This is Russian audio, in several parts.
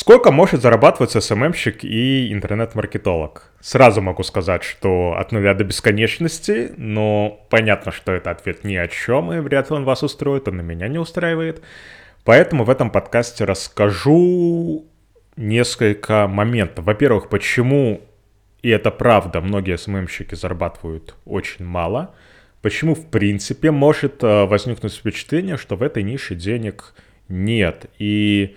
Сколько может зарабатывать СММщик и интернет-маркетолог? Сразу могу сказать, что от нуля до бесконечности, но понятно, что это ответ ни о чем, и вряд ли он вас устроит, он на меня не устраивает. Поэтому в этом подкасте расскажу несколько моментов. Во-первых, почему, и это правда, многие СММщики зарабатывают очень мало. Почему, в принципе, может э, возникнуть впечатление, что в этой нише денег нет. И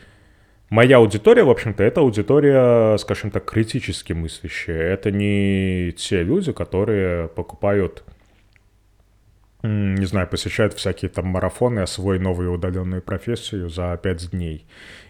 моя аудитория, в общем-то, это аудитория, скажем так, критически мыслящая. Это не те люди, которые покупают не знаю, посещают всякие там марафоны, освоить новую удаленную профессию за пять дней.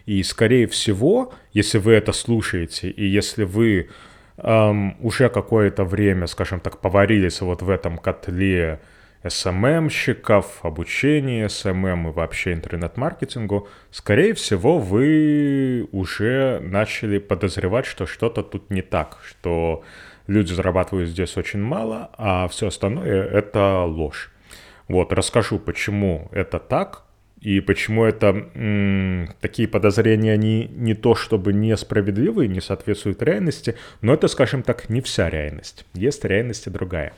И, скорее всего, если вы это слушаете, и если вы эм, уже какое-то время, скажем так, поварились вот в этом котле SMM-щиков, обучения SMM и вообще интернет-маркетингу, скорее всего, вы уже начали подозревать, что что-то тут не так, что люди зарабатывают здесь очень мало, а все остальное — это ложь. Вот, расскажу, почему это так, и почему это м, такие подозрения не, не то чтобы несправедливые, не соответствуют реальности, но это, скажем так, не вся реальность. Есть реальность и другая.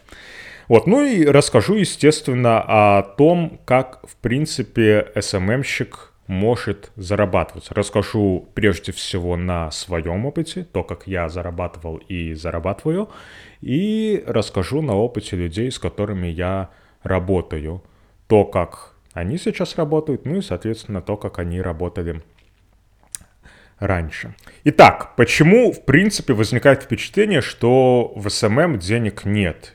Вот, ну и расскажу, естественно, о том, как, в принципе, SMM-щик может зарабатывать. Расскажу прежде всего на своем опыте, то, как я зарабатывал и зарабатываю, и расскажу на опыте людей, с которыми я работаю, то, как они сейчас работают, ну и, соответственно, то, как они работали раньше. Итак, почему, в принципе, возникает впечатление, что в SMM денег нет?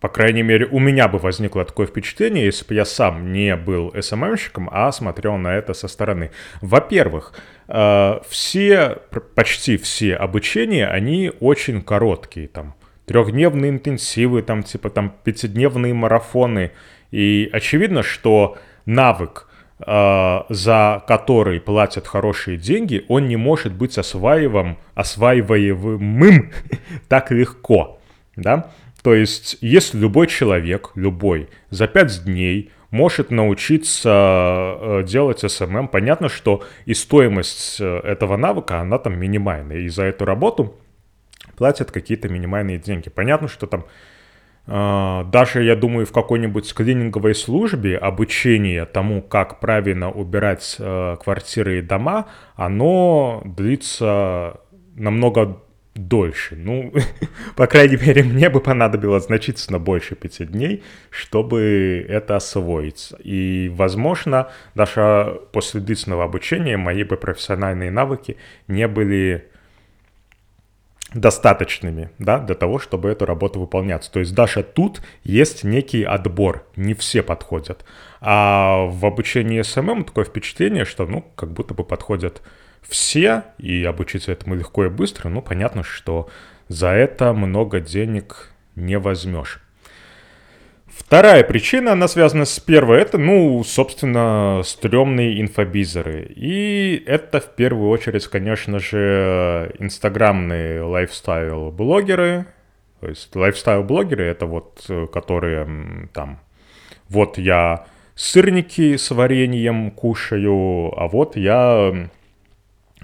По крайней мере, у меня бы возникло такое впечатление, если бы я сам не был СММщиком, а смотрел на это со стороны. Во-первых, э, все, почти все обучения, они очень короткие, там, трехдневные интенсивы, там типа там пятидневные марафоны. И очевидно, что навык, э, за который платят хорошие деньги, он не может быть осваиваем, осваиваемым так легко. Да? То есть, если любой человек, любой, за 5 дней может научиться э, делать SMM, понятно, что и стоимость э, этого навыка, она там минимальная. И за эту работу платят какие-то минимальные деньги. Понятно, что там э, даже, я думаю, в какой-нибудь клининговой службе обучение тому, как правильно убирать квартиры и дома, оно длится намного дольше. Ну, по крайней мере, мне бы понадобилось значительно больше пяти дней, чтобы это освоить. И, возможно, даже после длительного обучения мои бы профессиональные навыки не были достаточными, да, для того, чтобы эту работу выполняться. То есть даже тут есть некий отбор, не все подходят. А в обучении SMM такое впечатление, что, ну, как будто бы подходят все, и обучиться этому легко и быстро, ну, понятно, что за это много денег не возьмешь. Вторая причина, она связана с первой, это, ну, собственно, стрёмные инфобизеры. И это в первую очередь, конечно же, инстаграмные лайфстайл-блогеры. То есть лайфстайл-блогеры это вот, которые там, вот я сырники с вареньем кушаю, а вот я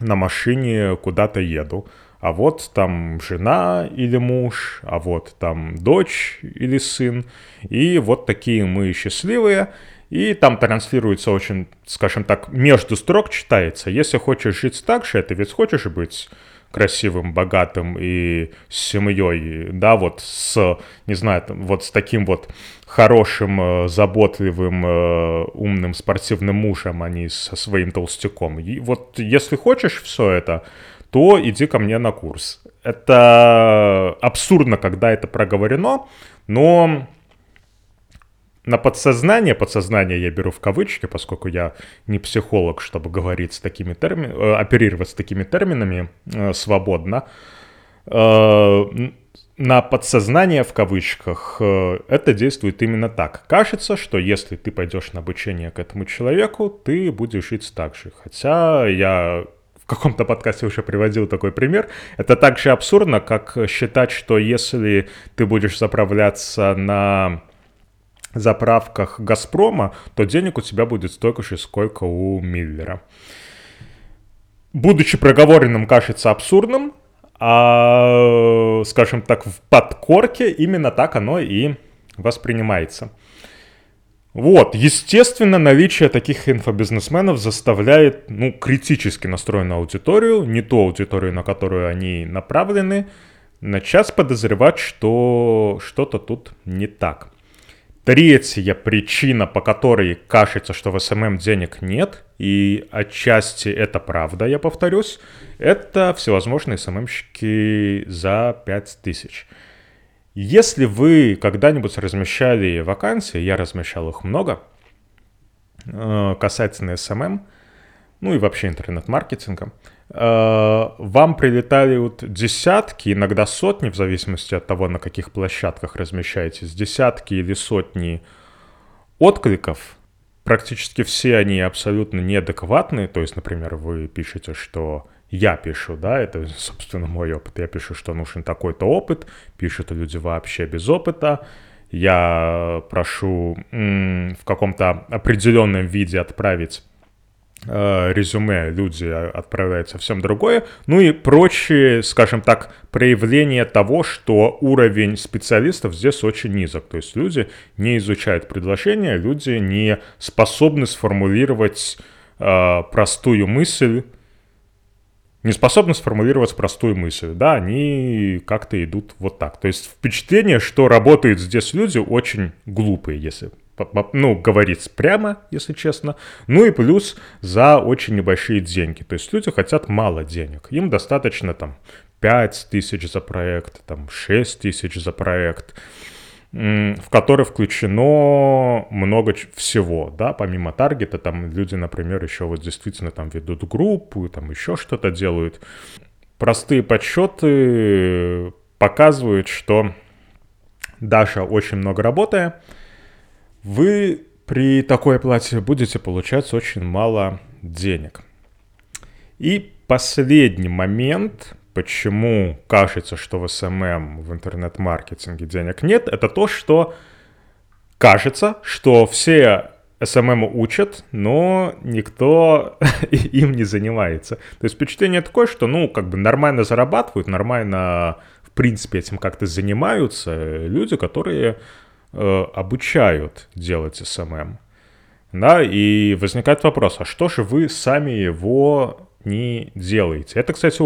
на машине куда-то еду. А вот там жена или муж, а вот там дочь или сын, и вот такие мы счастливые, и там транслируется очень, скажем так, между строк читается. Если хочешь жить так же, ты ведь хочешь быть красивым, богатым и с семьей, да, вот с, не знаю, вот с таким вот хорошим, э, заботливым, э, умным спортивным мужем, а не со своим толстяком. И вот если хочешь все это, то иди ко мне на курс. Это абсурдно, когда это проговорено, но на подсознание, подсознание я беру в кавычки, поскольку я не психолог, чтобы говорить с такими терминами, э, оперировать с такими терминами э, свободно, э, на подсознание в кавычках э, это действует именно так. Кажется, что если ты пойдешь на обучение к этому человеку, ты будешь жить так же. Хотя я в каком-то подкасте уже приводил такой пример. Это так же абсурдно, как считать, что если ты будешь заправляться на заправках Газпрома, то денег у тебя будет столько же, сколько у Миллера. будучи проговоренным, кажется абсурдным, а, скажем так, в подкорке именно так оно и воспринимается. Вот, естественно, наличие таких инфобизнесменов заставляет, ну, критически настроенную аудиторию, не ту аудиторию, на которую они направлены, начать подозревать, что что-то тут не так. Третья причина, по которой кажется, что в SMM денег нет, и отчасти это правда, я повторюсь, это всевозможные СММщики за 5000. Если вы когда-нибудь размещали вакансии, я размещал их много, э, касательно SMM, ну и вообще интернет-маркетинга, вам прилетали вот десятки, иногда сотни, в зависимости от того, на каких площадках размещаетесь, десятки или сотни откликов, практически все они абсолютно неадекватные, то есть, например, вы пишете, что я пишу, да, это, собственно, мой опыт. Я пишу, что нужен такой-то опыт, пишут люди вообще без опыта. Я прошу м- в каком-то определенном виде отправить э, резюме, люди отправляют совсем другое. Ну и прочие, скажем так, проявления того, что уровень специалистов здесь очень низок. То есть люди не изучают предложения, люди не способны сформулировать э, простую мысль не способны сформулировать простую мысль, да, они как-то идут вот так. То есть впечатление, что работают здесь люди очень глупые, если ну, говорить прямо, если честно. Ну и плюс за очень небольшие деньги. То есть люди хотят мало денег. Им достаточно там 5 тысяч за проект, там 6 тысяч за проект в который включено много всего, да, помимо таргета, там люди, например, еще вот действительно там ведут группу, там еще что-то делают. Простые подсчеты показывают, что даже очень много работая, вы при такой оплате будете получать очень мало денег. И последний момент, почему кажется, что в SMM, в интернет-маркетинге денег нет, это то, что кажется, что все SMM учат, но никто им не занимается. То есть впечатление такое, что, ну, как бы нормально зарабатывают, нормально, в принципе, этим как-то занимаются люди, которые э, обучают делать SMM. Да, и возникает вопрос, а что же вы сами его не делаете? Это, кстати,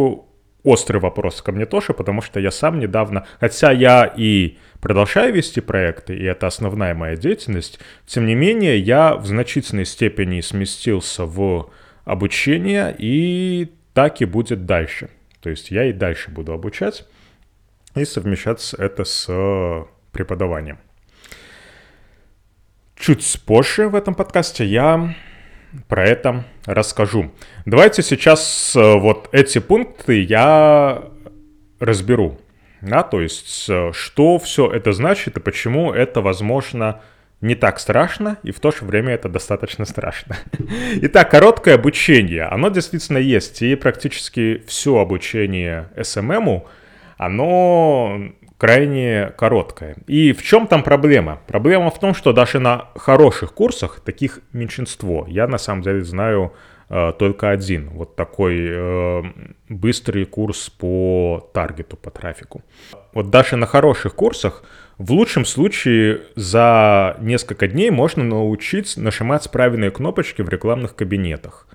острый вопрос ко мне тоже, потому что я сам недавно, хотя я и продолжаю вести проекты, и это основная моя деятельность, тем не менее я в значительной степени сместился в обучение, и так и будет дальше. То есть я и дальше буду обучать и совмещать это с преподаванием. Чуть позже в этом подкасте я про это расскажу. Давайте сейчас э, вот эти пункты я разберу. Да, то есть, э, что все это значит и почему это, возможно, не так страшно, и в то же время это достаточно страшно. Итак, короткое обучение. Оно действительно есть, и практически все обучение SMM, оно крайне короткая. И в чем там проблема? Проблема в том, что даже на хороших курсах таких меньшинство. Я на самом деле знаю э, только один. Вот такой э, быстрый курс по таргету, по трафику. Вот даже на хороших курсах в лучшем случае за несколько дней можно научить нажимать правильные кнопочки в рекламных кабинетах.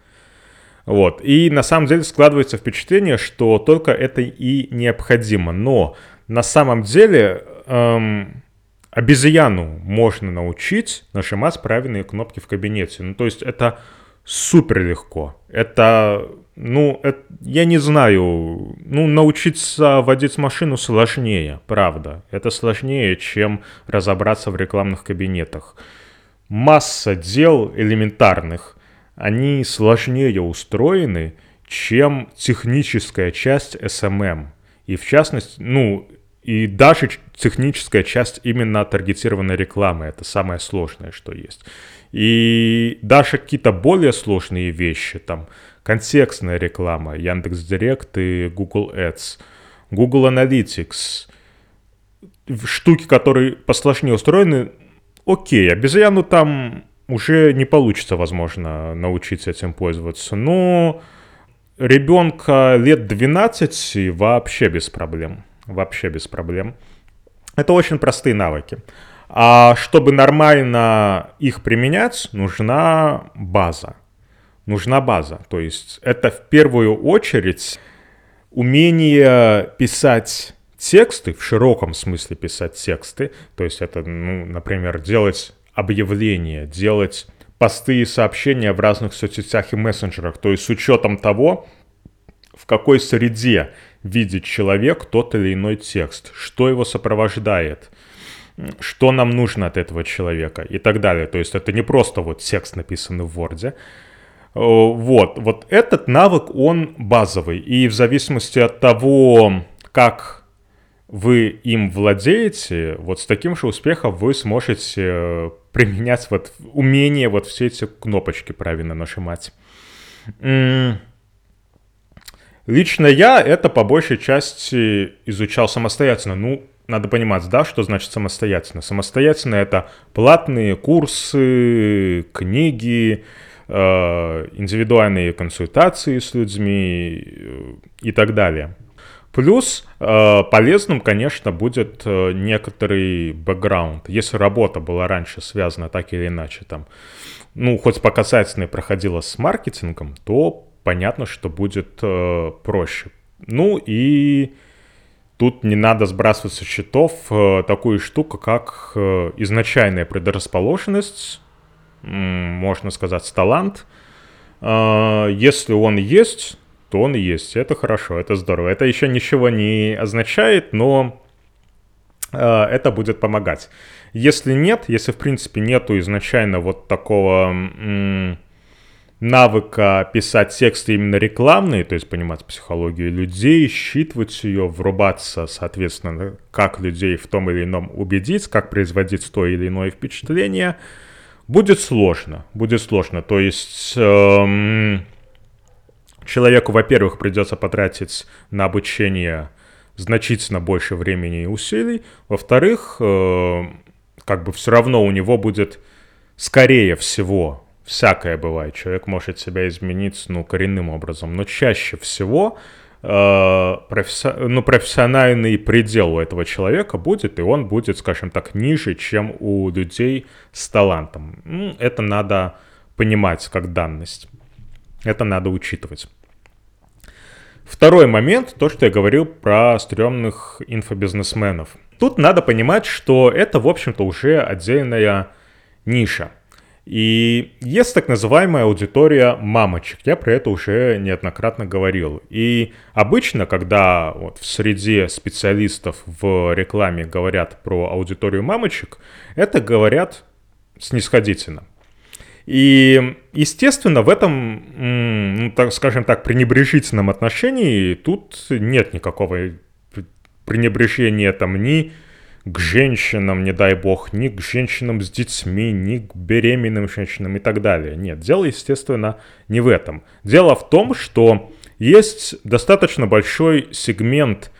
Вот. И на самом деле складывается впечатление, что только это и необходимо. Но на самом деле эм, обезьяну можно научить нажимать правильные кнопки в кабинете. Ну, то есть это супер легко. Это, ну, это, я не знаю, ну, научиться водить машину сложнее, правда. Это сложнее, чем разобраться в рекламных кабинетах. Масса дел элементарных, они сложнее устроены, чем техническая часть SMM. И в частности, ну, и даже техническая часть именно таргетированной рекламы, это самое сложное, что есть. И даже какие-то более сложные вещи, там, контекстная реклама, Яндекс.Директ и Google Ads, Google Analytics, штуки, которые посложнее устроены, окей, обезьяну там уже не получится, возможно, научиться этим пользоваться, но ребенка лет 12 вообще без проблем. Вообще без проблем. Это очень простые навыки. А чтобы нормально их применять, нужна база. Нужна база. То есть это в первую очередь умение писать тексты, в широком смысле писать тексты. То есть это, ну, например, делать объявления, делать посты и сообщения в разных соцсетях и мессенджерах. То есть с учетом того, в какой среде видит человек тот или иной текст, что его сопровождает, что нам нужно от этого человека и так далее. То есть это не просто вот текст, написанный в Word. Вот, вот этот навык, он базовый. И в зависимости от того, как вы им владеете, вот с таким же успехом вы сможете э, применять вот умение вот все эти кнопочки правильно нажимать. Лично я это по большей части изучал самостоятельно. Ну, надо понимать, да, что значит самостоятельно. Самостоятельно это платные курсы, книги, э, индивидуальные консультации с людьми э, и так далее. Плюс э, полезным, конечно, будет э, некоторый бэкграунд. Если работа была раньше связана так или иначе, там, ну, хоть по касательной проходила с маркетингом, то понятно, что будет э, проще. Ну и тут не надо сбрасывать со счетов э, такую штуку, как э, изначальная предрасположенность, э, можно сказать, талант. Э, если он есть, то он есть. Это хорошо, это здорово. Это еще ничего не означает, но э, это будет помогать. Если нет, если в принципе нету изначально вот такого м- навыка писать тексты именно рекламные, то есть понимать психологию людей, считывать ее, врубаться, соответственно, как людей в том или ином убедить, как производить то или иное впечатление, будет сложно. Будет сложно. То есть... Эм, человеку, во-первых, придется потратить на обучение значительно больше времени и усилий. Во-вторых, э, как бы все равно у него будет, скорее всего, всякое бывает, человек может себя изменить, ну, коренным образом, но чаще всего э, професси... ну, профессиональный предел у этого человека будет, и он будет, скажем так, ниже, чем у людей с талантом. Это надо понимать как данность. Это надо учитывать. Второй момент, то, что я говорил про стрёмных инфобизнесменов. Тут надо понимать, что это, в общем-то, уже отдельная ниша. И есть так называемая аудитория мамочек. Я про это уже неоднократно говорил. И обычно, когда вот в среде специалистов в рекламе говорят про аудиторию мамочек, это говорят снисходительно. И, естественно, в этом, ну, так, скажем так, пренебрежительном отношении тут нет никакого пренебрежения там ни к женщинам, не дай бог, ни к женщинам с детьми, ни к беременным женщинам и так далее. Нет, дело, естественно, не в этом. Дело в том, что есть достаточно большой сегмент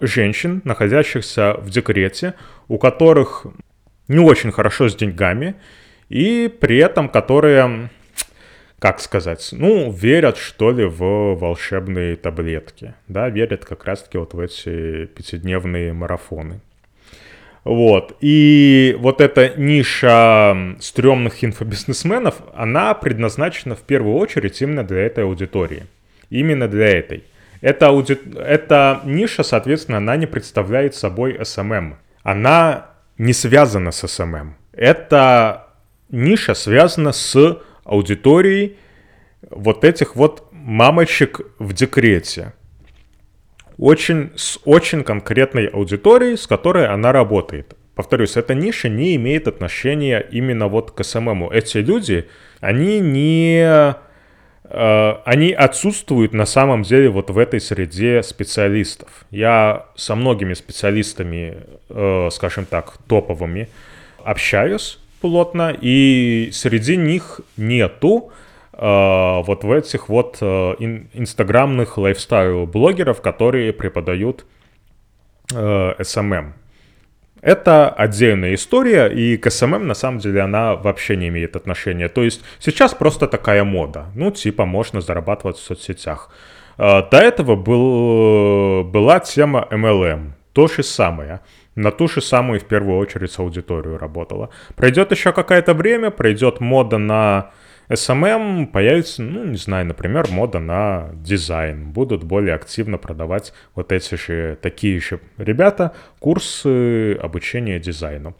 женщин, находящихся в декрете, у которых не очень хорошо с деньгами, и при этом которые, как сказать, ну, верят, что ли, в волшебные таблетки, да, верят как раз-таки вот в эти пятидневные марафоны. Вот. И вот эта ниша стрёмных инфобизнесменов, она предназначена в первую очередь именно для этой аудитории. Именно для этой. Эта, ауди... Эта ниша, соответственно, она не представляет собой SMM. Она не связана с SMM. Это ниша связана с аудиторией вот этих вот мамочек в декрете. Очень, с очень конкретной аудиторией, с которой она работает. Повторюсь, эта ниша не имеет отношения именно вот к СММу. Эти люди, они не... Э, они отсутствуют на самом деле вот в этой среде специалистов. Я со многими специалистами, э, скажем так, топовыми общаюсь, плотно, и среди них нету э, вот в этих вот э, ин, инстаграмных лайфстайл-блогеров, которые преподают э, SMM. Это отдельная история, и к SMM на самом деле она вообще не имеет отношения. То есть сейчас просто такая мода. Ну, типа, можно зарабатывать в соцсетях. До этого был, была тема MLM, то же самое на ту же самую в первую очередь аудиторию работала. Пройдет еще какое-то время, пройдет мода на SMM, появится, ну, не знаю, например, мода на дизайн. Будут более активно продавать вот эти же, такие же ребята курсы обучения дизайну.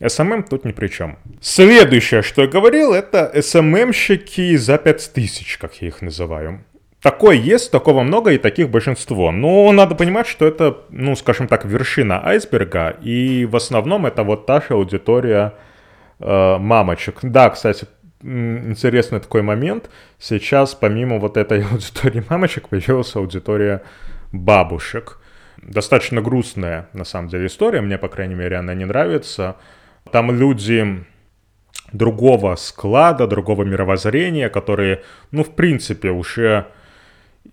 SMM тут ни при чем. Следующее, что я говорил, это SMM-щики за 5000, как я их называю. Такое есть, такого много и таких большинство. Но надо понимать, что это, ну, скажем так, вершина айсберга, и в основном это вот та же аудитория э, мамочек. Да, кстати, интересный такой момент. Сейчас помимо вот этой аудитории мамочек появилась аудитория бабушек. Достаточно грустная, на самом деле, история. Мне, по крайней мере, она не нравится. Там люди другого склада, другого мировоззрения, которые, ну, в принципе, уже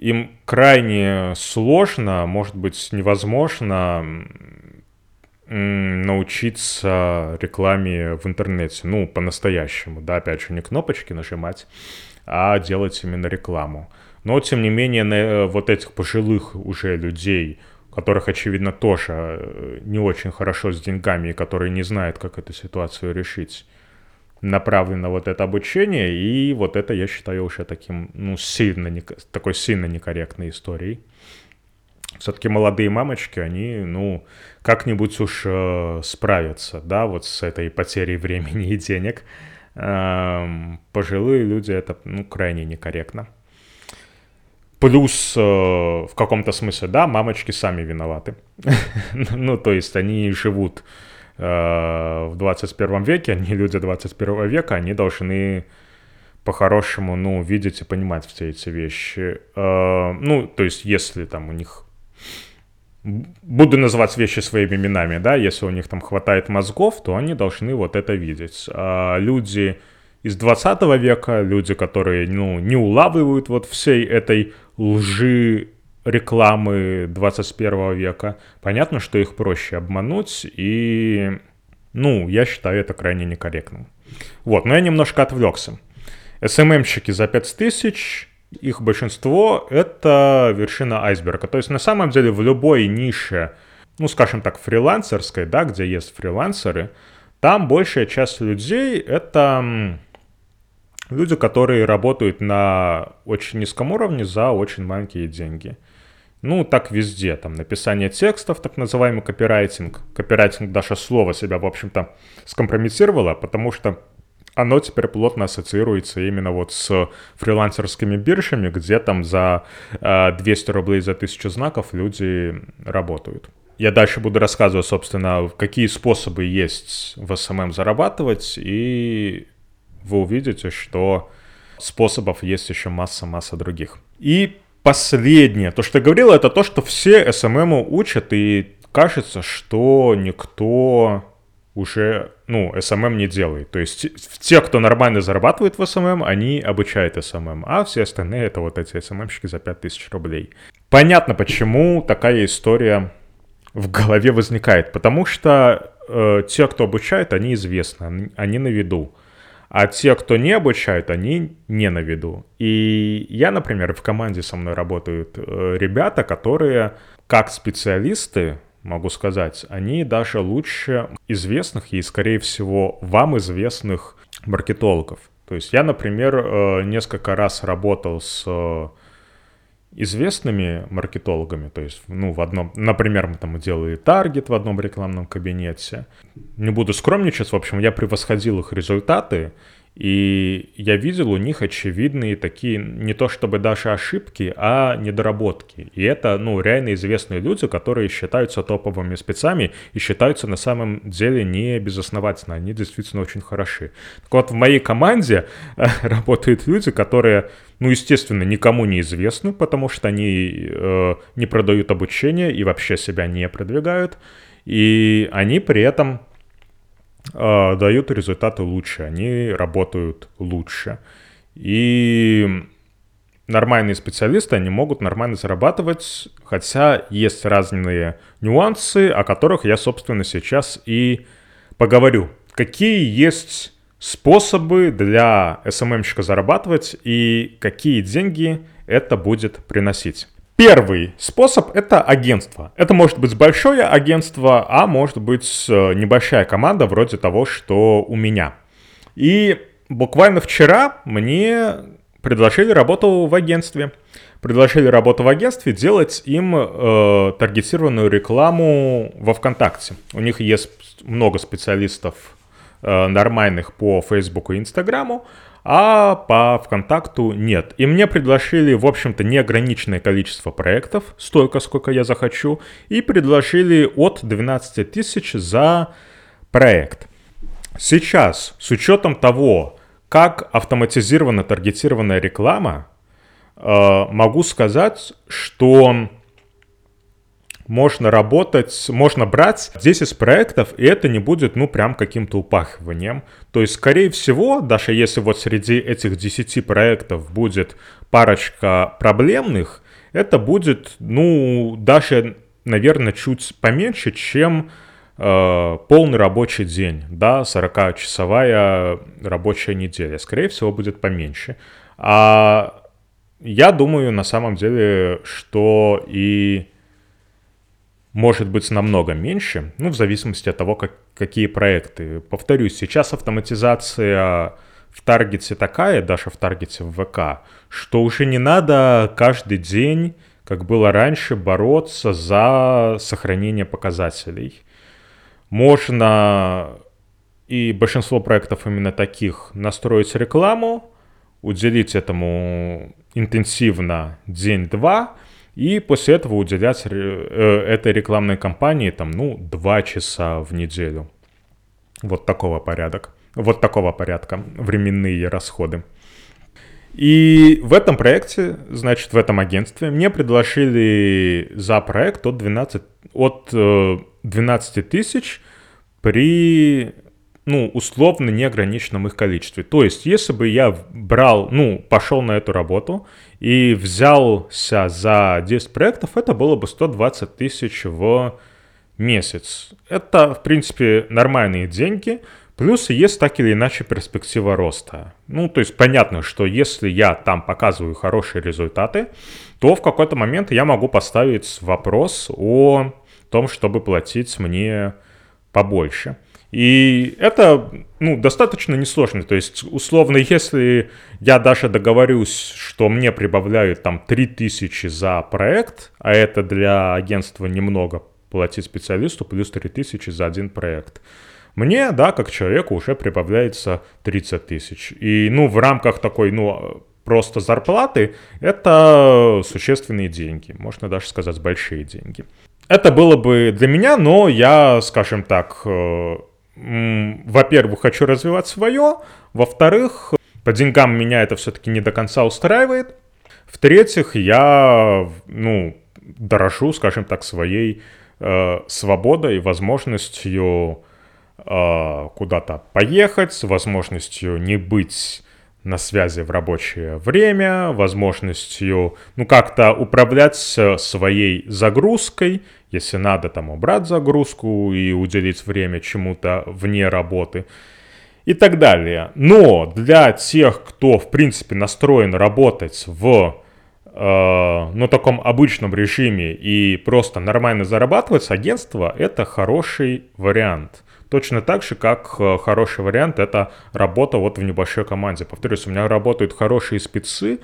им крайне сложно, может быть, невозможно научиться рекламе в интернете, ну, по-настоящему, да, опять же, не кнопочки нажимать, а делать именно рекламу. Но, тем не менее, на э, вот этих пожилых уже людей, которых, очевидно, тоже э, не очень хорошо с деньгами и которые не знают, как эту ситуацию решить, направлено вот это обучение, и вот это я считаю уже таким, ну, сильно, не, такой сильно некорректной историей. Все-таки молодые мамочки, они, ну, как-нибудь уж э, справятся, да, вот с этой потерей времени и денег. Эм, пожилые люди это, ну, крайне некорректно. Плюс, э, в каком-то смысле, да, мамочки сами виноваты. ну, то есть они живут Э, в 21 веке, они люди 21 века, они должны по-хорошему, ну, видеть и понимать все эти вещи. Э, ну, то есть, если там у них... Буду называть вещи своими именами, да, если у них там хватает мозгов, то они должны вот это видеть. А люди из 20 века, люди, которые, ну, не улавливают вот всей этой лжи рекламы 21 века, понятно, что их проще обмануть, и, ну, я считаю это крайне некорректным. Вот, но я немножко отвлекся. СММщики за 5000, их большинство — это вершина айсберга. То есть на самом деле в любой нише, ну, скажем так, фрилансерской, да, где есть фрилансеры, там большая часть людей — это люди, которые работают на очень низком уровне за очень маленькие деньги. Ну, так везде, там, написание текстов, так называемый копирайтинг. Копирайтинг даже слово себя, в общем-то, скомпрометировало, потому что оно теперь плотно ассоциируется именно вот с фрилансерскими биржами, где там за э, 200 рублей за 1000 знаков люди работают. Я дальше буду рассказывать, собственно, какие способы есть в SMM зарабатывать, и вы увидите, что способов есть еще масса-масса других. И последнее, то, что я говорил, это то, что все SMM учат, и кажется, что никто уже, ну, SMM не делает. То есть те, кто нормально зарабатывает в SMM, они обучают SMM, а все остальные это вот эти SMM-щики за 5000 рублей. Понятно, почему такая история в голове возникает, потому что э, те, кто обучает, они известны, они на виду. А те, кто не обучают, они не на виду. И я, например, в команде со мной работают э, ребята, которые как специалисты, могу сказать, они даже лучше известных и, скорее всего, вам известных маркетологов. То есть я, например, э, несколько раз работал с э, известными маркетологами, то есть, ну, в одном, например, мы там делали таргет в одном рекламном кабинете. Не буду скромничать, в общем, я превосходил их результаты, и я видел у них очевидные такие, не то чтобы даже ошибки, а недоработки. И это, ну, реально известные люди, которые считаются топовыми спецами и считаются на самом деле не безосновательно. Они действительно очень хороши. Так вот, в моей команде э, работают люди, которые, ну, естественно, никому не известны, потому что они э, не продают обучение и вообще себя не продвигают. И они при этом э, дают результаты лучше, они работают лучше. И нормальные специалисты, они могут нормально зарабатывать, хотя есть разные нюансы, о которых я, собственно, сейчас и поговорю. Какие есть способы для SMM-щика зарабатывать и какие деньги это будет приносить. Первый способ — это агентство. Это может быть большое агентство, а может быть э, небольшая команда вроде того, что у меня. И буквально вчера мне предложили работу в агентстве. Предложили работу в агентстве делать им э, таргетированную рекламу во ВКонтакте. У них есть много специалистов э, нормальных по Фейсбуку и Инстаграму, а по ВКонтакту нет. И мне предложили, в общем-то, неограниченное количество проектов, столько, сколько я захочу, и предложили от 12 тысяч за проект. Сейчас, с учетом того, как автоматизирована таргетированная реклама, э, могу сказать, что можно работать, можно брать 10 проектов, и это не будет, ну, прям каким-то упахиванием. То есть, скорее всего, даже если вот среди этих 10 проектов будет парочка проблемных, это будет, ну, даже, наверное, чуть поменьше, чем э, полный рабочий день, да, 40-часовая рабочая неделя. Скорее всего, будет поменьше. А я думаю, на самом деле, что и может быть намного меньше, ну, в зависимости от того, как, какие проекты. Повторюсь, сейчас автоматизация в таргете такая, даже в таргете в ВК, что уже не надо каждый день, как было раньше, бороться за сохранение показателей. Можно, и большинство проектов именно таких, настроить рекламу, уделить этому интенсивно день-два, и после этого уделять э, этой рекламной кампании там, ну, 2 часа в неделю. Вот такого порядок. Вот такого порядка временные расходы. И в этом проекте, значит, в этом агентстве мне предложили за проект от 12, от 12 э, тысяч при ну, условно неограниченном их количестве. То есть, если бы я брал, ну, пошел на эту работу и взялся за 10 проектов, это было бы 120 тысяч в месяц. Это, в принципе, нормальные деньги, плюс есть так или иначе перспектива роста. Ну, то есть понятно, что если я там показываю хорошие результаты, то в какой-то момент я могу поставить вопрос о том, чтобы платить мне побольше. И это, ну, достаточно несложно. То есть, условно, если я даже договорюсь, что мне прибавляют там 3000 за проект, а это для агентства немного платить специалисту, плюс 3000 за один проект. Мне, да, как человеку уже прибавляется 30 тысяч. И, ну, в рамках такой, ну, просто зарплаты, это существенные деньги. Можно даже сказать, большие деньги. Это было бы для меня, но я, скажем так, э, во-первых, хочу развивать свое, во-вторых, по деньгам меня это все-таки не до конца устраивает, в-третьих, я, ну, дорожу, скажем так, своей э, свободой возможностью э, куда-то поехать, возможностью не быть на связи в рабочее время, возможностью, ну, как-то управлять своей загрузкой если надо там убрать загрузку и уделить время чему-то вне работы и так далее. Но для тех, кто в принципе настроен работать в э, ну, таком обычном режиме и просто нормально зарабатывать, агентство это хороший вариант. Точно так же, как э, хороший вариант это работа вот в небольшой команде. Повторюсь, у меня работают хорошие спецы,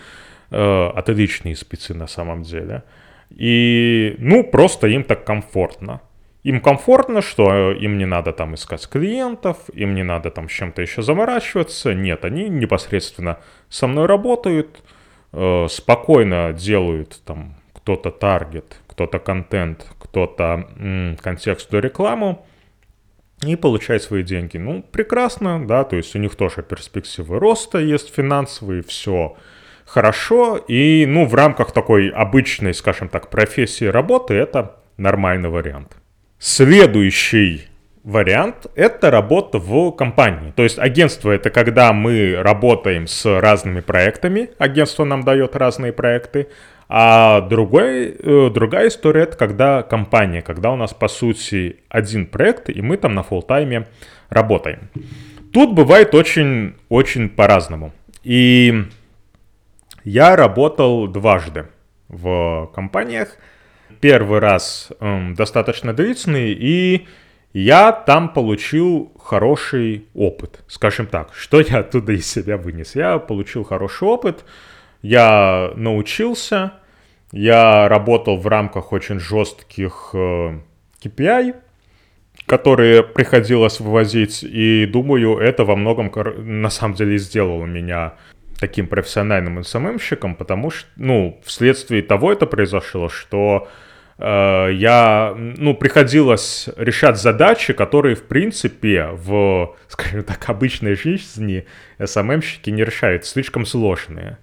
э, отличные спецы на самом деле. И, ну, просто им так комфортно. Им комфортно, что им не надо там искать клиентов, им не надо там чем-то еще заморачиваться. Нет, они непосредственно со мной работают, э, спокойно делают там кто-то таргет, кто-то контент, кто-то м, контекстную рекламу и получает свои деньги. Ну, прекрасно, да, то есть у них тоже перспективы роста есть финансовые, все хорошо, и, ну, в рамках такой обычной, скажем так, профессии работы это нормальный вариант. Следующий вариант — это работа в компании. То есть агентство — это когда мы работаем с разными проектами, агентство нам дает разные проекты, а другой, э, другая история — это когда компания, когда у нас, по сути, один проект, и мы там на фулл-тайме работаем. Тут бывает очень-очень по-разному. И Я работал дважды в компаниях. Первый раз эм, достаточно длительный, и я там получил хороший опыт, скажем так. Что я оттуда из себя вынес? Я получил хороший опыт, я научился, я работал в рамках очень жестких э, KPI, которые приходилось вывозить, и думаю, это во многом на самом деле сделало меня таким профессиональным СММщиком, потому что, ну, вследствие того это произошло, что э, я, ну, приходилось решать задачи, которые, в принципе, в, скажем так, обычной жизни СММщики не решают, слишком сложные.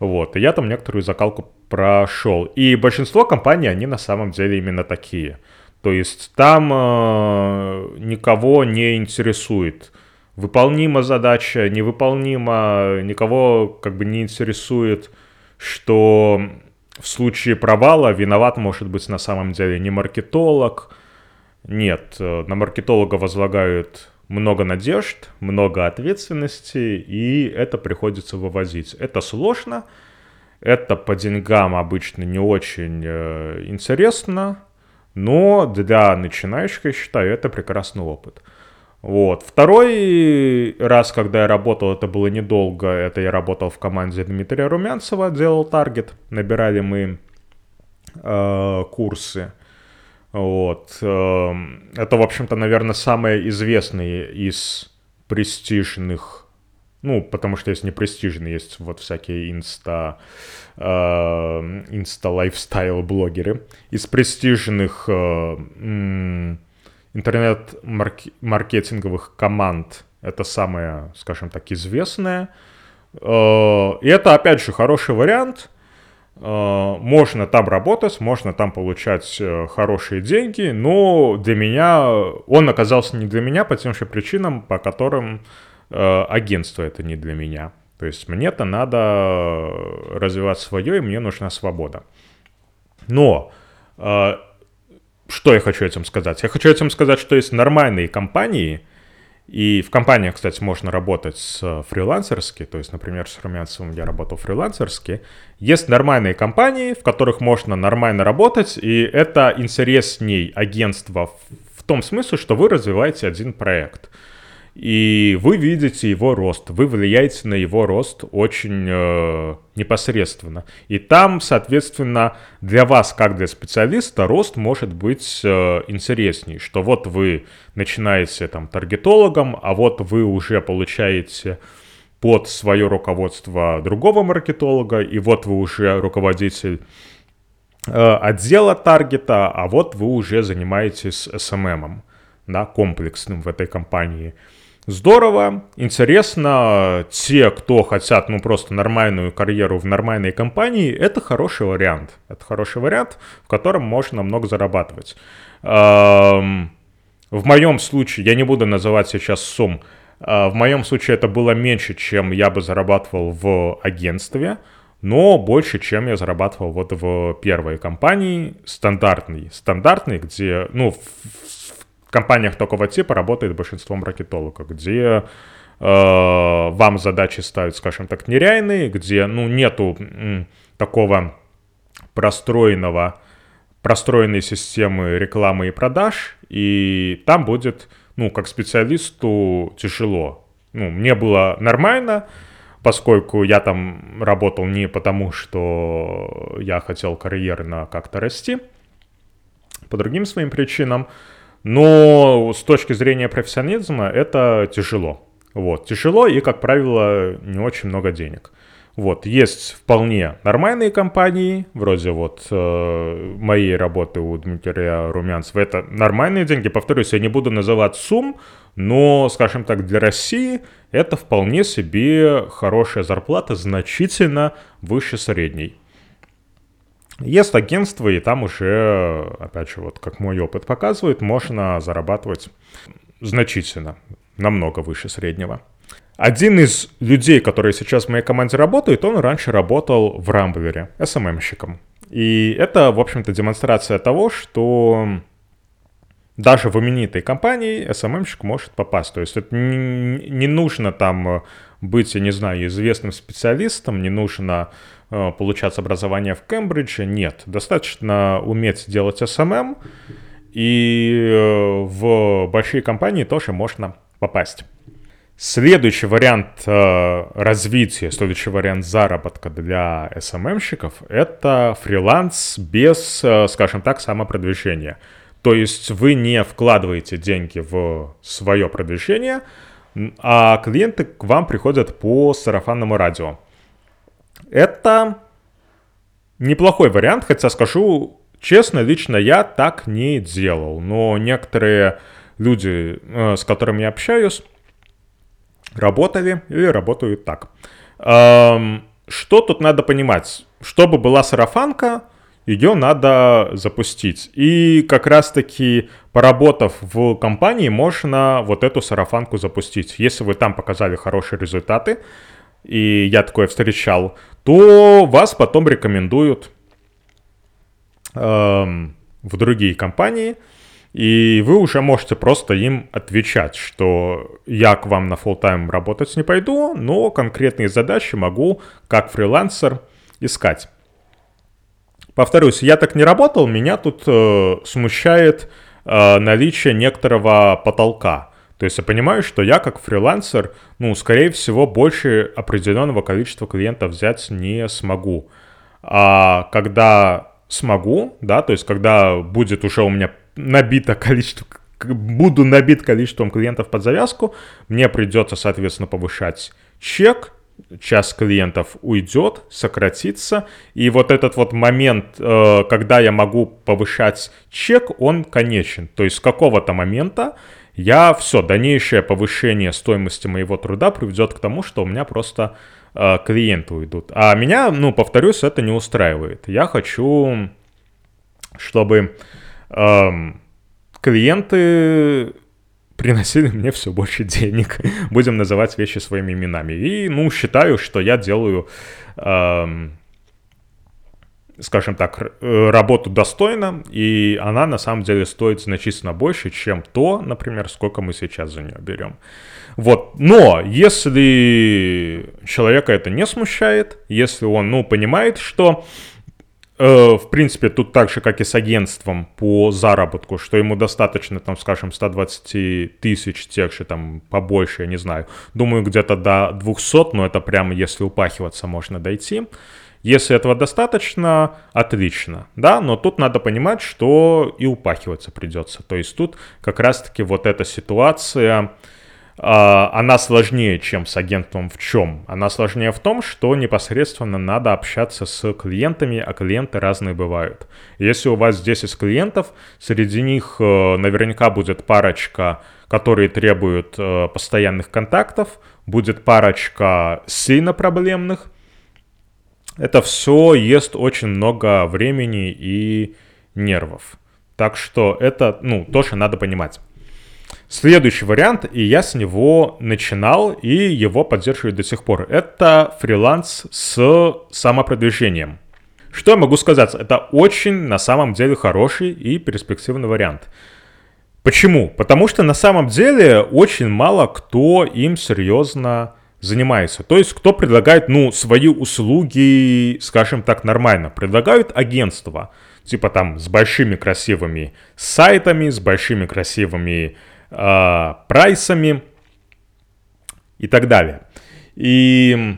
Вот, и я там некоторую закалку прошел. И большинство компаний, они на самом деле именно такие. То есть там э, никого не интересует. Выполнима задача, невыполнима, никого как бы не интересует, что в случае провала виноват может быть на самом деле не маркетолог. Нет, э, на маркетолога возлагают много надежд, много ответственности, и это приходится вывозить. Это сложно, это по деньгам обычно не очень э, интересно, но для начинающих, я считаю, это прекрасный опыт. Вот. Второй раз, когда я работал, это было недолго, это я работал в команде Дмитрия Румянцева, делал таргет, набирали мы э, курсы. Вот. Эм, это, в общем-то, наверное, самые известные из престижных, ну, потому что есть не престижные, есть вот всякие инста, э, инста-лайфстайл-блогеры. Из престижных э, интернет-маркетинговых команд это самое, скажем так, известное. Э, и это, опять же, хороший вариант – можно там работать, можно там получать хорошие деньги, но для меня он оказался не для меня по тем же причинам, по которым агентство это не для меня. То есть мне-то надо развивать свое, и мне нужна свобода. Но что я хочу этим сказать? Я хочу этим сказать, что есть нормальные компании – и в компаниях, кстати, можно работать с фрилансерски, то есть, например, с Румянцевым я работал фрилансерски. Есть нормальные компании, в которых можно нормально работать, и это интересней агентства в том смысле, что вы развиваете один проект – и вы видите его рост, вы влияете на его рост очень э, непосредственно. И там, соответственно, для вас, как для специалиста, рост может быть э, интересней, что вот вы начинаете там таргетологом, а вот вы уже получаете под свое руководство другого маркетолога, и вот вы уже руководитель э, отдела таргета, а вот вы уже занимаетесь SMM, да, комплексным в этой компании. Здорово, интересно. Те, кто хотят, ну, просто нормальную карьеру в нормальной компании, это хороший вариант. Это хороший вариант, в котором можно много зарабатывать. В моем случае, я не буду называть сейчас сумм, а, в моем случае это было меньше, чем я бы зарабатывал в агентстве, но больше, чем я зарабатывал вот в первой компании, стандартный, стандартный, где, ну, в компаниях такого типа работает большинство маркетологов, где э, вам задачи ставят, скажем так, нереальные, где, ну, нету м, такого простроенного, простроенной системы рекламы и продаж, и там будет, ну, как специалисту тяжело. Ну, мне было нормально, поскольку я там работал не потому, что я хотел карьерно как-то расти, по другим своим причинам, но с точки зрения профессионализма это тяжело. Вот, тяжело и, как правило, не очень много денег. Вот, есть вполне нормальные компании, вроде вот э, моей работы у Дмитрия Румянцева. Это нормальные деньги, повторюсь, я не буду называть сумм, но, скажем так, для России это вполне себе хорошая зарплата, значительно выше средней. Есть агентство, и там уже, опять же, вот как мой опыт показывает, можно зарабатывать значительно, намного выше среднего. Один из людей, который сейчас в моей команде работает, он раньше работал в Рамблере, SMM-щиком. И это, в общем-то, демонстрация того, что даже в именитой компании SMM-щик может попасть. То есть это не, нужно там быть, я не знаю, известным специалистом, не нужно получать образование в Кембридже. Нет, достаточно уметь делать SMM, и э, в большие компании тоже можно попасть. Следующий вариант э, развития, следующий вариант заработка для SMM-щиков — это фриланс без, э, скажем так, самопродвижения. То есть вы не вкладываете деньги в свое продвижение, а клиенты к вам приходят по сарафанному радио. Это неплохой вариант, хотя скажу честно, лично я так не делал. Но некоторые люди, э, с которыми я общаюсь, работали или работают так. Что тут надо понимать? Чтобы была сарафанка, ее надо запустить. И как раз-таки, поработав в компании, можно вот эту сарафанку запустить. Если вы там показали хорошие результаты, и я такое встречал, то вас потом рекомендуют эм, в другие компании – и вы уже можете просто им отвечать, что я к вам на full тайм работать не пойду, но конкретные задачи могу как фрилансер искать. Повторюсь, я так не работал, меня тут э, смущает э, наличие некоторого потолка. То есть я понимаю, что я как фрилансер, ну, скорее всего, больше определенного количества клиентов взять не смогу. А когда смогу, да, то есть когда будет уже у меня набито количество, буду набит количеством клиентов под завязку, мне придется, соответственно, повышать чек, час клиентов уйдет, сократится, и вот этот вот момент, э, когда я могу повышать чек, он конечен. То есть с какого-то момента я все, дальнейшее повышение стоимости моего труда приведет к тому, что у меня просто э, клиенты уйдут. А меня, ну, повторюсь, это не устраивает. Я хочу, чтобы эм, клиенты приносили мне все больше денег. Будем называть вещи своими именами. И, ну, считаю, что я делаю, эм, скажем так, работу достойно, и она на самом деле стоит значительно больше, чем то, например, сколько мы сейчас за нее берем. Вот, но если человека это не смущает, если он, ну, понимает, что Э, в принципе, тут так же, как и с агентством по заработку, что ему достаточно, там, скажем, 120 тысяч, тех же там побольше, я не знаю. Думаю, где-то до 200, но это прямо если упахиваться можно дойти. Если этого достаточно, отлично, да, но тут надо понимать, что и упахиваться придется. То есть тут как раз-таки вот эта ситуация, а, она сложнее, чем с агентством в чем? Она сложнее в том, что непосредственно надо общаться с клиентами, а клиенты разные бывают. Если у вас 10 клиентов, среди них э, наверняка будет парочка, которые требуют э, постоянных контактов, будет парочка сильно проблемных. Это все ест очень много времени и нервов. Так что это, ну, тоже надо понимать. Следующий вариант, и я с него начинал, и его поддерживаю до сих пор, это фриланс с самопродвижением. Что я могу сказать? Это очень, на самом деле, хороший и перспективный вариант. Почему? Потому что на самом деле очень мало кто им серьезно занимается. То есть кто предлагает, ну, свои услуги, скажем так, нормально. Предлагают агентства, типа там с большими красивыми сайтами, с большими красивыми э, прайсами и так далее. И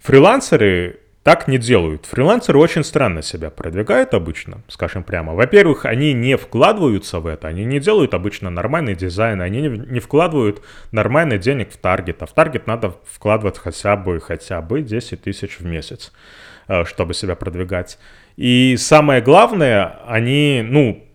фрилансеры так не делают. Фрилансеры очень странно себя продвигают обычно, скажем прямо. Во-первых, они не вкладываются в это, они не делают обычно нормальный дизайн, они не, вкладывают нормальный денег в таргет, а в таргет надо вкладывать хотя бы, хотя бы 10 тысяч в месяц, э, чтобы себя продвигать. И самое главное, они, ну,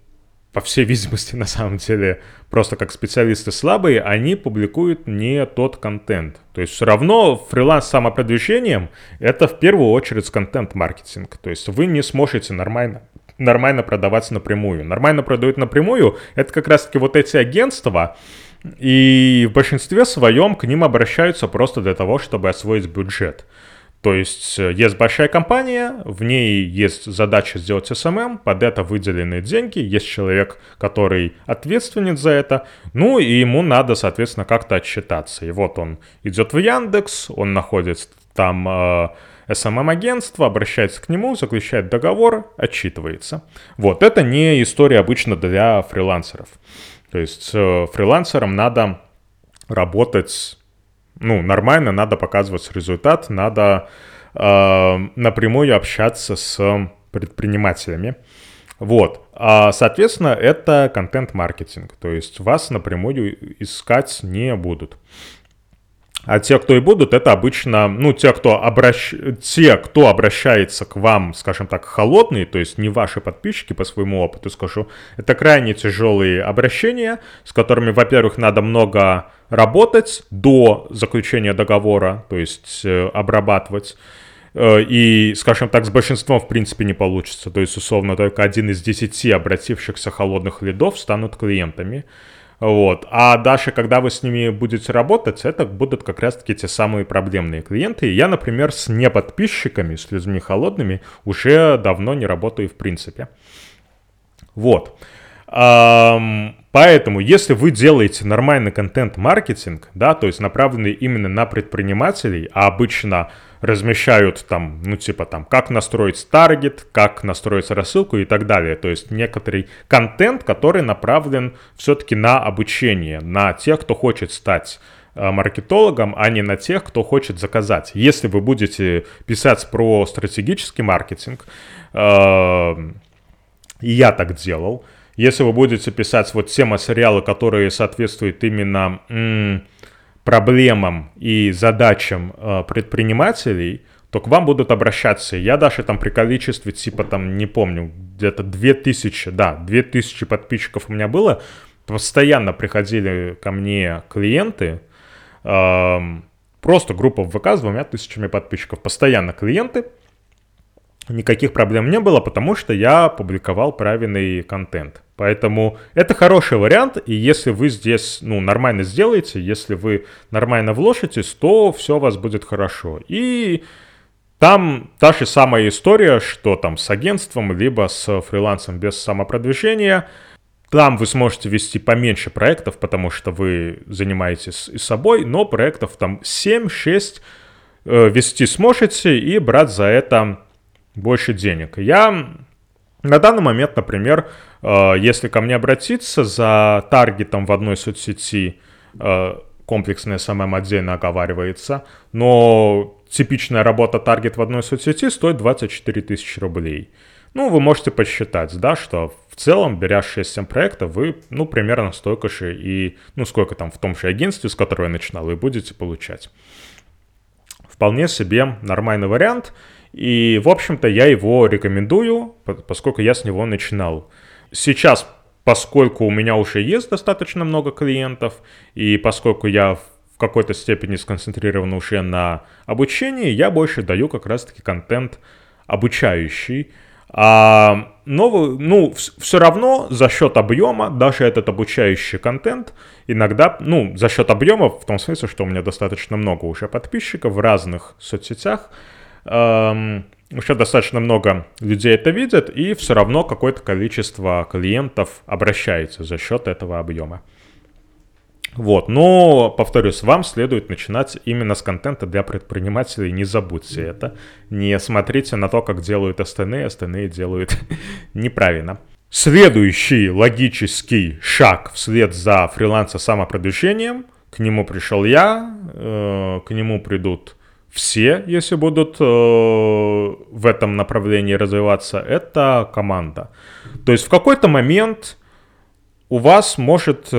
по всей видимости, на самом деле, просто как специалисты слабые, они публикуют не тот контент. То есть все равно фриланс с самопродвижением — это в первую очередь контент-маркетинг. То есть вы не сможете нормально нормально продавать напрямую. Нормально продают напрямую — это как раз-таки вот эти агентства, и в большинстве своем к ним обращаются просто для того, чтобы освоить бюджет. То есть э, есть большая компания, в ней есть задача сделать SMM, под это выделены деньги, есть человек, который ответственен за это, ну и ему надо, соответственно, как-то отчитаться. И вот он идет в Яндекс, он находит там э, SMM-агентство, обращается к нему, заключает договор, отчитывается. Вот, это не история обычно для фрилансеров. То есть э, фрилансерам надо работать ну, нормально, надо показывать результат, надо э, напрямую общаться с предпринимателями. Вот. А, соответственно, это контент-маркетинг. То есть вас напрямую искать не будут. А те, кто и будут, это обычно, ну, те, кто, обращ... те, кто обращается к вам, скажем так, холодные, то есть не ваши подписчики по своему опыту, скажу, это крайне тяжелые обращения, с которыми, во-первых, надо много работать до заключения договора, то есть э, обрабатывать. Э, и, скажем так, с большинством, в принципе, не получится. То есть, условно, только один из десяти обратившихся холодных лидов станут клиентами. Вот. А дальше, когда вы с ними будете работать, это будут как раз-таки те самые проблемные клиенты. Я, например, с неподписчиками, с людьми холодными, уже давно не работаю в принципе. Вот. Поэтому, если вы делаете нормальный контент-маркетинг, да, то есть направленный именно на предпринимателей, а обычно размещают там, ну типа там, как настроить таргет, как настроить рассылку и так далее. То есть некоторый контент, который направлен все-таки на обучение, на тех, кто хочет стать э, маркетологом, а не на тех, кто хочет заказать. Если вы будете писать про стратегический маркетинг, э, и я так делал, если вы будете писать вот те материалы, которые соответствуют именно м, проблемам и задачам э, предпринимателей, то к вам будут обращаться. Я даже там при количестве, типа там, не помню, где-то 2000, да, 2000 подписчиков у меня было, постоянно приходили ко мне клиенты, э, просто группа в ВК с двумя тысячами подписчиков, постоянно клиенты, никаких проблем не было, потому что я публиковал правильный контент. Поэтому это хороший вариант, и если вы здесь ну, нормально сделаете, если вы нормально вложитесь, то все у вас будет хорошо. И там та же самая история, что там с агентством, либо с фрилансом без самопродвижения. Там вы сможете вести поменьше проектов, потому что вы занимаетесь и собой, но проектов там 7-6 э, вести сможете и брать за это больше денег. Я на данный момент, например, э, если ко мне обратиться за таргетом в одной соцсети, э, комплексная SMM отдельно оговаривается, но типичная работа таргет в одной соцсети стоит 24 тысячи рублей. Ну, вы можете посчитать, да, что в целом, беря 6-7 проектов, вы, ну, примерно столько же и, ну, сколько там в том же агентстве, с которого я начинал, вы будете получать. Вполне себе нормальный вариант – и, в общем-то, я его рекомендую, поскольку я с него начинал. Сейчас, поскольку у меня уже есть достаточно много клиентов, и поскольку я в какой-то степени сконцентрирован уже на обучении, я больше даю как раз-таки контент обучающий. А новый, ну, все равно за счет объема, даже этот обучающий контент, иногда, ну, за счет объема, в том смысле, что у меня достаточно много уже подписчиков в разных соцсетях, эм, еще достаточно много людей это видят, и все равно какое-то количество клиентов обращается за счет этого объема. Вот, но, повторюсь, вам следует начинать именно с контента для предпринимателей, не забудьте это. Не смотрите на то, как делают остальные, остальные делают неправильно. Следующий логический шаг вслед за фриланса самопродвижением, к нему пришел я, э, к нему придут все, если будут э, в этом направлении развиваться, это команда. То есть в какой-то момент у вас может э,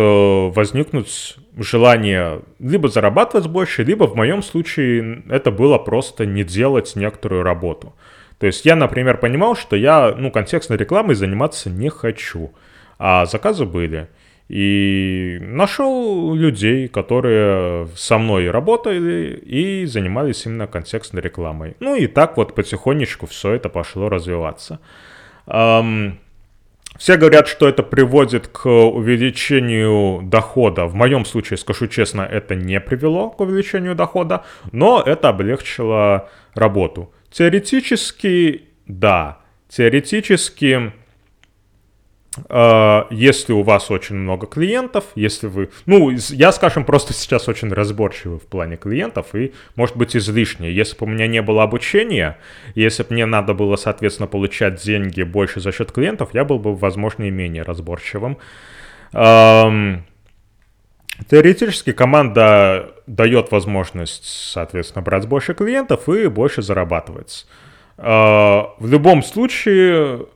возникнуть желание либо зарабатывать больше, либо в моем случае это было просто не делать некоторую работу. То есть я, например, понимал, что я ну, контекстной рекламой заниматься не хочу, а заказы были. И нашел людей, которые со мной работали и занимались именно контекстной рекламой. Ну и так вот потихонечку все это пошло развиваться. все говорят, что это приводит к увеличению дохода. В моем случае, скажу честно, это не привело к увеличению дохода, но это облегчило работу. Теоретически, да. Теоретически если у вас очень много клиентов, если вы... Ну, я, скажем, просто сейчас очень разборчивый в плане клиентов и, может быть, излишне. Если бы у меня не было обучения, если бы мне надо было, соответственно, получать деньги больше за счет клиентов, я был бы, возможно, и менее разборчивым. Теоретически команда дает возможность, соответственно, брать больше клиентов и больше зарабатывать. Uh, в любом случае,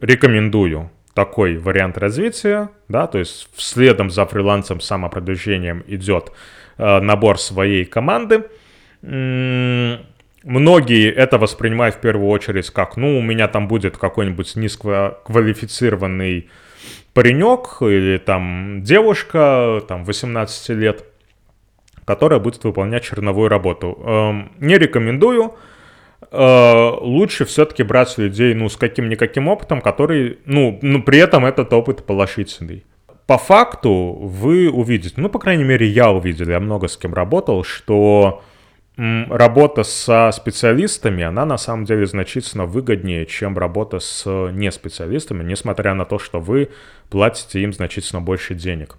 рекомендую такой вариант развития, да, то есть следом за фрилансом, самопродвижением идет э, набор своей команды. Многие это воспринимают в первую очередь как, ну, у меня там будет какой-нибудь низкоквалифицированный паренек или там девушка, там, 18 лет, которая будет выполнять черновую работу. Эм, не рекомендую, лучше все-таки брать людей, ну, с каким-никаким опытом, который, ну, ну, при этом этот опыт положительный. По факту вы увидите, ну, по крайней мере, я увидел, я много с кем работал, что работа со специалистами, она на самом деле значительно выгоднее, чем работа с неспециалистами, несмотря на то, что вы платите им значительно больше денег.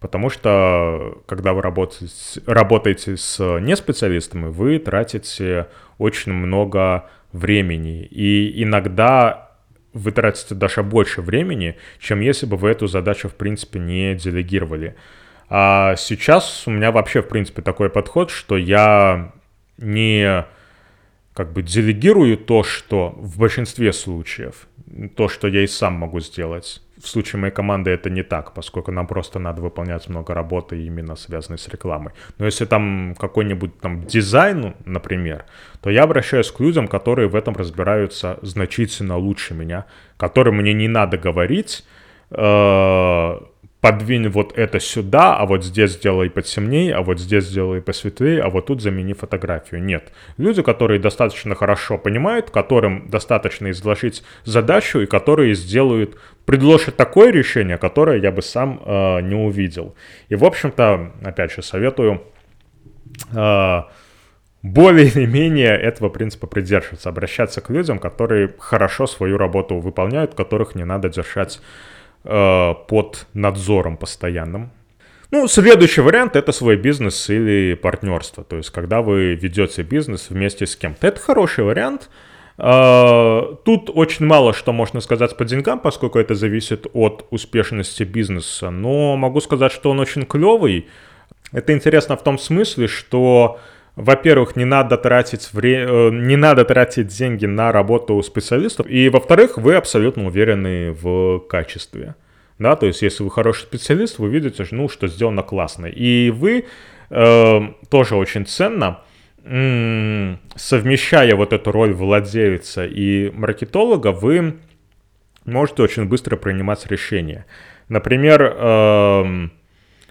Потому что, когда вы работаете, работаете с неспециалистами, вы тратите очень много времени. И иногда вы тратите даже больше времени, чем если бы вы эту задачу, в принципе, не делегировали. А сейчас у меня вообще, в принципе, такой подход, что я не как бы делегирую то, что в большинстве случаев, то, что я и сам могу сделать в случае моей команды это не так, поскольку нам просто надо выполнять много работы именно связанной с рекламой. Но если там какой-нибудь там дизайн, например, то я обращаюсь к людям, которые в этом разбираются значительно лучше меня, которым мне не надо говорить, э, подвинь вот это сюда, а вот здесь сделай потемнее, а вот здесь сделай посветлее, а вот тут замени фотографию. Нет. Люди, которые достаточно хорошо понимают, которым достаточно изложить задачу и которые сделают, предложат такое решение, которое я бы сам э, не увидел. И, в общем-то, опять же, советую э, более или менее этого принципа придерживаться, обращаться к людям, которые хорошо свою работу выполняют, которых не надо держать э, под надзором постоянным. Ну, следующий вариант это свой бизнес или партнерство. То есть, когда вы ведете бизнес вместе с кем-то. Это хороший вариант. Э, тут очень мало что можно сказать по деньгам, поскольку это зависит от успешности бизнеса. Но могу сказать, что он очень клевый. Это интересно в том смысле, что во-первых, не надо тратить вре... Э, не надо тратить деньги на работу специалистов, и во-вторых, вы абсолютно уверены в качестве. Да, то есть, если вы хороший специалист, вы видите, ну, что сделано классно. И вы э, тоже очень ценно, м- совмещая вот эту роль владельца и маркетолога, вы можете очень быстро принимать решения. Например, э,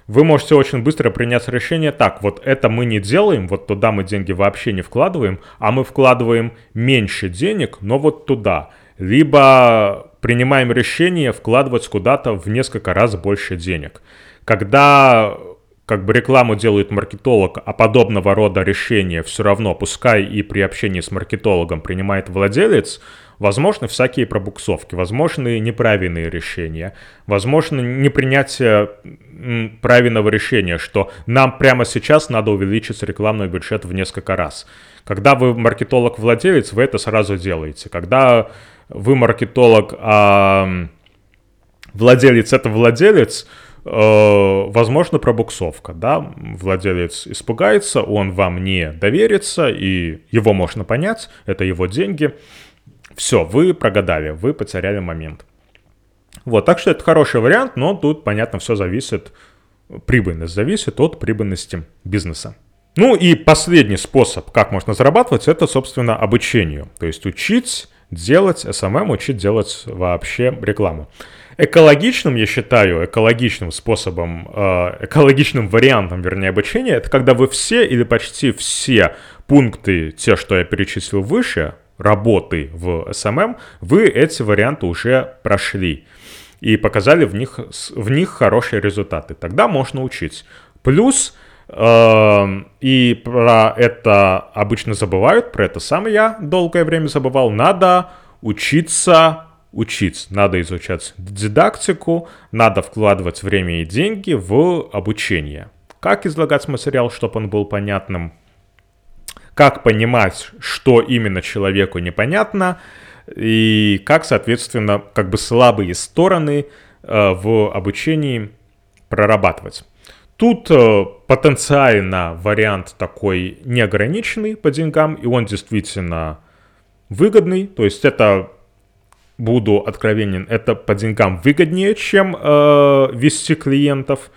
вы можете очень быстро принять решение, так, вот это мы не делаем, вот туда мы деньги вообще не вкладываем, а мы вкладываем меньше денег, но вот туда. Либо принимаем решение вкладывать куда-то в несколько раз больше денег. Когда как бы рекламу делает маркетолог, а подобного рода решения все равно, пускай и при общении с маркетологом принимает владелец, Возможны всякие пробуксовки, возможны неправильные решения, возможно непринятие правильного решения, что нам прямо сейчас надо увеличить рекламный бюджет в несколько раз. Когда вы маркетолог-владелец, вы это сразу делаете. Когда вы маркетолог, а владелец это владелец, э, возможно пробуксовка, да, владелец испугается, он вам не доверится, и его можно понять, это его деньги, все, вы прогадали, вы потеряли момент. Вот, так что это хороший вариант, но тут, понятно, все зависит, прибыльность зависит от прибыльности бизнеса. Ну и последний способ, как можно зарабатывать, это, собственно, обучение. То есть учить делать SMM, учить делать вообще рекламу. Экологичным, я считаю, экологичным способом, э, экологичным вариантом, вернее, обучения, это когда вы все или почти все пункты, те, что я перечислил выше, работы в SMM, вы эти варианты уже прошли и показали в них, в них хорошие результаты. Тогда можно учить. Плюс, э, и про это обычно забывают, про это сам я долгое время забывал, надо учиться учить, надо изучать дидактику, надо вкладывать время и деньги в обучение. Как излагать материал, чтобы он был понятным, как понимать, что именно человеку непонятно, и как, соответственно, как бы слабые стороны э, в обучении прорабатывать. Тут э, потенциально вариант такой неограниченный по деньгам, и он действительно выгодный. То есть это, буду откровенен, это по деньгам выгоднее, чем э, вести клиентов.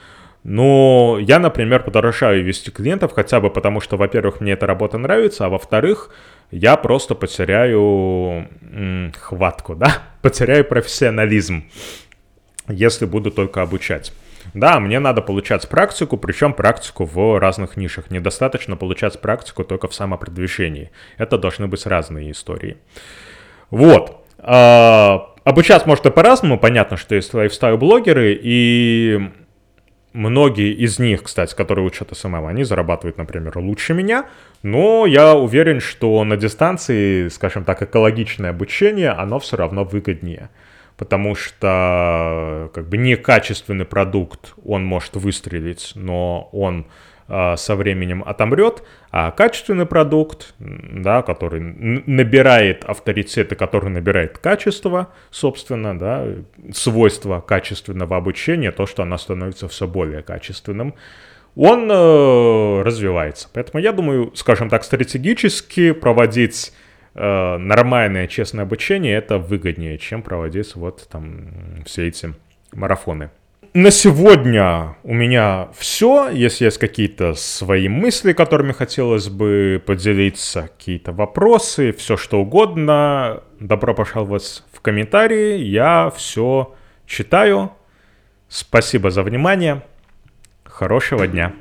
Но я, например, подорожаю вести клиентов хотя бы потому, что, во-первых, мне эта работа нравится, а во-вторых, я просто потеряю м, хватку, да, потеряю профессионализм, если буду только обучать. Да, мне надо получать практику, причем практику в разных нишах. Недостаточно получать практику только в самопродвижении. Это должны быть разные истории. Вот. А, обучать можно по-разному. Понятно, что есть лайфстайл-блогеры, и многие из них, кстати, которые учат SMM, они зарабатывают, например, лучше меня, но я уверен, что на дистанции, скажем так, экологичное обучение, оно все равно выгоднее. Потому что как бы некачественный продукт, он может выстрелить, но он со временем отомрет, а качественный продукт, да, который набирает авторитет и который набирает качество, собственно, да, свойства качественного обучения, то, что оно становится все более качественным, он э, развивается. Поэтому я думаю, скажем так, стратегически проводить э, нормальное, честное обучение это выгоднее, чем проводить вот там все эти марафоны. На сегодня у меня все. Если есть какие-то свои мысли, которыми хотелось бы поделиться, какие-то вопросы, все что угодно, добро пожаловать в комментарии. Я все читаю. Спасибо за внимание. Хорошего дня.